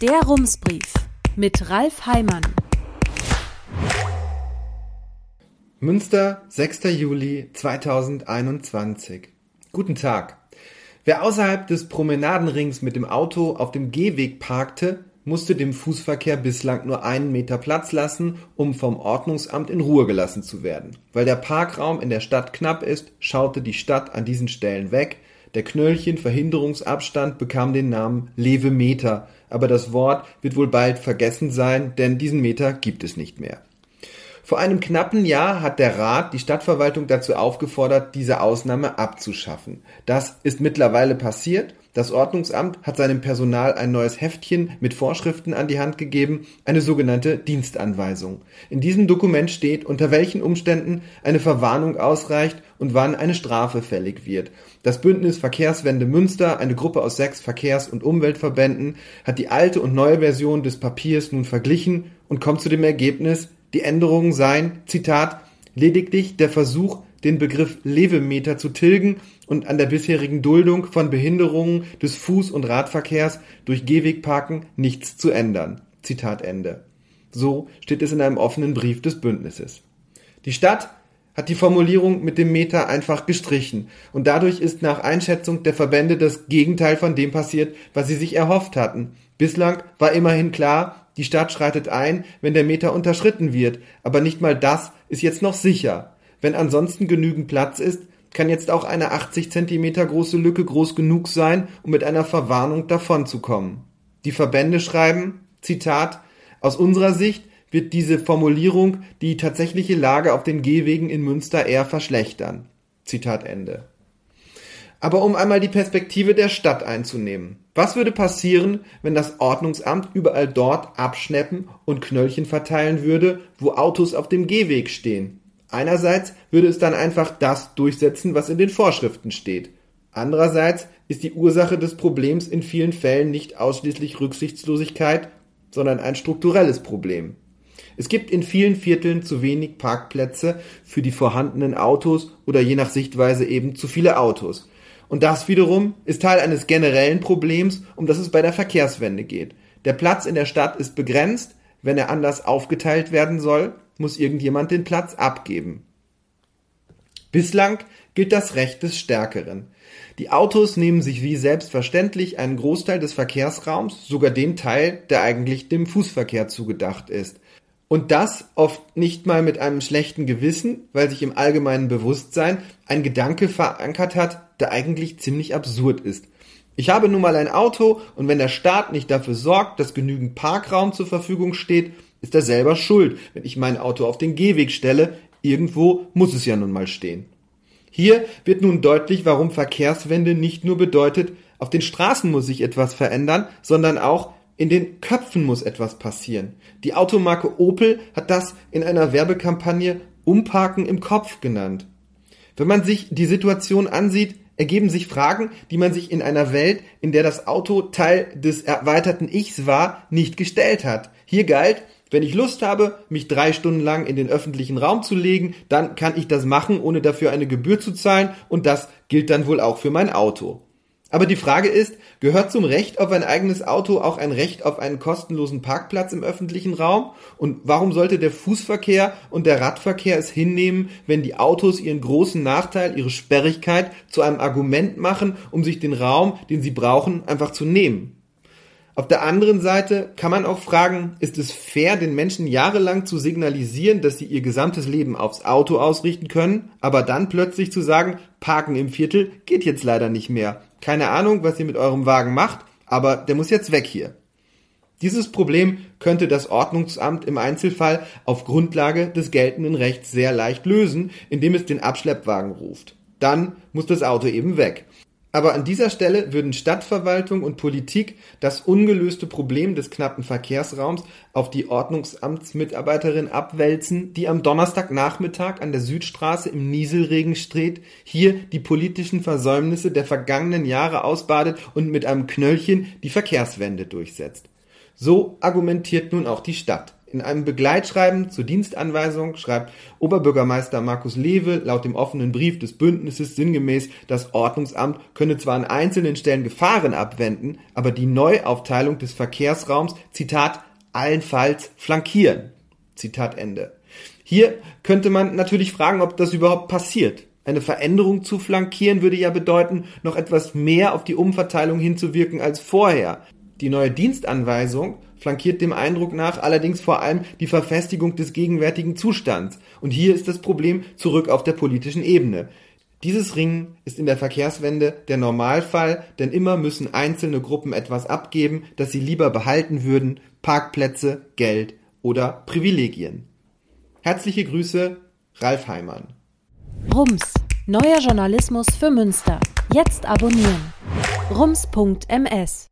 Der Rumsbrief mit Ralf Heimann. Münster, 6. Juli 2021. Guten Tag. Wer außerhalb des Promenadenrings mit dem Auto auf dem Gehweg parkte, musste dem Fußverkehr bislang nur einen Meter Platz lassen, um vom Ordnungsamt in Ruhe gelassen zu werden. Weil der Parkraum in der Stadt knapp ist, schaute die Stadt an diesen Stellen weg, der Knöllchen-Verhinderungsabstand bekam den Namen Levemeter, aber das Wort wird wohl bald vergessen sein, denn diesen Meter gibt es nicht mehr. Vor einem knappen Jahr hat der Rat die Stadtverwaltung dazu aufgefordert, diese Ausnahme abzuschaffen. Das ist mittlerweile passiert das Ordnungsamt hat seinem Personal ein neues Heftchen mit Vorschriften an die Hand gegeben, eine sogenannte Dienstanweisung. In diesem Dokument steht, unter welchen Umständen eine Verwarnung ausreicht und wann eine Strafe fällig wird. Das Bündnis Verkehrswende Münster, eine Gruppe aus sechs Verkehrs- und Umweltverbänden, hat die alte und neue Version des Papiers nun verglichen und kommt zu dem Ergebnis, die Änderungen seien, Zitat, lediglich der Versuch, den Begriff Levemeter zu tilgen und an der bisherigen Duldung von Behinderungen des Fuß- und Radverkehrs durch Gehwegparken nichts zu ändern. Zitat Ende. So steht es in einem offenen Brief des Bündnisses. Die Stadt hat die Formulierung mit dem Meter einfach gestrichen und dadurch ist nach Einschätzung der Verbände das Gegenteil von dem passiert, was sie sich erhofft hatten. Bislang war immerhin klar, die Stadt schreitet ein, wenn der Meter unterschritten wird, aber nicht mal das ist jetzt noch sicher. Wenn ansonsten genügend Platz ist, kann jetzt auch eine 80 Zentimeter große Lücke groß genug sein, um mit einer Verwarnung davonzukommen. Die Verbände schreiben, Zitat, aus unserer Sicht wird diese Formulierung die tatsächliche Lage auf den Gehwegen in Münster eher verschlechtern. Zitat Ende. Aber um einmal die Perspektive der Stadt einzunehmen. Was würde passieren, wenn das Ordnungsamt überall dort abschneppen und Knöllchen verteilen würde, wo Autos auf dem Gehweg stehen? Einerseits würde es dann einfach das durchsetzen, was in den Vorschriften steht. Andererseits ist die Ursache des Problems in vielen Fällen nicht ausschließlich Rücksichtslosigkeit, sondern ein strukturelles Problem. Es gibt in vielen Vierteln zu wenig Parkplätze für die vorhandenen Autos oder je nach Sichtweise eben zu viele Autos. Und das wiederum ist Teil eines generellen Problems, um das es bei der Verkehrswende geht. Der Platz in der Stadt ist begrenzt, wenn er anders aufgeteilt werden soll, muss irgendjemand den Platz abgeben. Bislang gilt das Recht des Stärkeren. Die Autos nehmen sich wie selbstverständlich einen Großteil des Verkehrsraums, sogar den Teil, der eigentlich dem Fußverkehr zugedacht ist. Und das oft nicht mal mit einem schlechten Gewissen, weil sich im allgemeinen Bewusstsein ein Gedanke verankert hat, der eigentlich ziemlich absurd ist. Ich habe nun mal ein Auto und wenn der Staat nicht dafür sorgt, dass genügend Parkraum zur Verfügung steht, ist er selber schuld, wenn ich mein Auto auf den Gehweg stelle. Irgendwo muss es ja nun mal stehen. Hier wird nun deutlich, warum Verkehrswende nicht nur bedeutet, auf den Straßen muss sich etwas verändern, sondern auch in den Köpfen muss etwas passieren. Die Automarke Opel hat das in einer Werbekampagne Umparken im Kopf genannt. Wenn man sich die Situation ansieht, ergeben sich Fragen, die man sich in einer Welt, in der das Auto Teil des erweiterten Ichs war, nicht gestellt hat. Hier galt, wenn ich Lust habe, mich drei Stunden lang in den öffentlichen Raum zu legen, dann kann ich das machen, ohne dafür eine Gebühr zu zahlen und das gilt dann wohl auch für mein Auto. Aber die Frage ist, gehört zum Recht auf ein eigenes Auto auch ein Recht auf einen kostenlosen Parkplatz im öffentlichen Raum? Und warum sollte der Fußverkehr und der Radverkehr es hinnehmen, wenn die Autos ihren großen Nachteil, ihre Sperrigkeit zu einem Argument machen, um sich den Raum, den sie brauchen, einfach zu nehmen? Auf der anderen Seite kann man auch fragen, ist es fair, den Menschen jahrelang zu signalisieren, dass sie ihr gesamtes Leben aufs Auto ausrichten können, aber dann plötzlich zu sagen, Parken im Viertel geht jetzt leider nicht mehr. Keine Ahnung, was ihr mit eurem Wagen macht, aber der muss jetzt weg hier. Dieses Problem könnte das Ordnungsamt im Einzelfall auf Grundlage des geltenden Rechts sehr leicht lösen, indem es den Abschleppwagen ruft. Dann muss das Auto eben weg. Aber an dieser Stelle würden Stadtverwaltung und Politik das ungelöste Problem des knappen Verkehrsraums auf die Ordnungsamtsmitarbeiterin abwälzen, die am Donnerstagnachmittag an der Südstraße im Nieselregen steht, hier die politischen Versäumnisse der vergangenen Jahre ausbadet und mit einem Knöllchen die Verkehrswende durchsetzt. So argumentiert nun auch die Stadt. In einem Begleitschreiben zur Dienstanweisung schreibt Oberbürgermeister Markus Lewe laut dem offenen Brief des Bündnisses sinngemäß, das Ordnungsamt könne zwar an einzelnen Stellen Gefahren abwenden, aber die Neuaufteilung des Verkehrsraums, Zitat, allenfalls flankieren. Zitat Ende. Hier könnte man natürlich fragen, ob das überhaupt passiert. Eine Veränderung zu flankieren würde ja bedeuten, noch etwas mehr auf die Umverteilung hinzuwirken als vorher. Die neue Dienstanweisung flankiert dem Eindruck nach allerdings vor allem die Verfestigung des gegenwärtigen Zustands. Und hier ist das Problem zurück auf der politischen Ebene. Dieses Ringen ist in der Verkehrswende der Normalfall, denn immer müssen einzelne Gruppen etwas abgeben, das sie lieber behalten würden, Parkplätze, Geld oder Privilegien. Herzliche Grüße, Ralf Heimann. Rums, neuer Journalismus für Münster. Jetzt abonnieren. rums.ms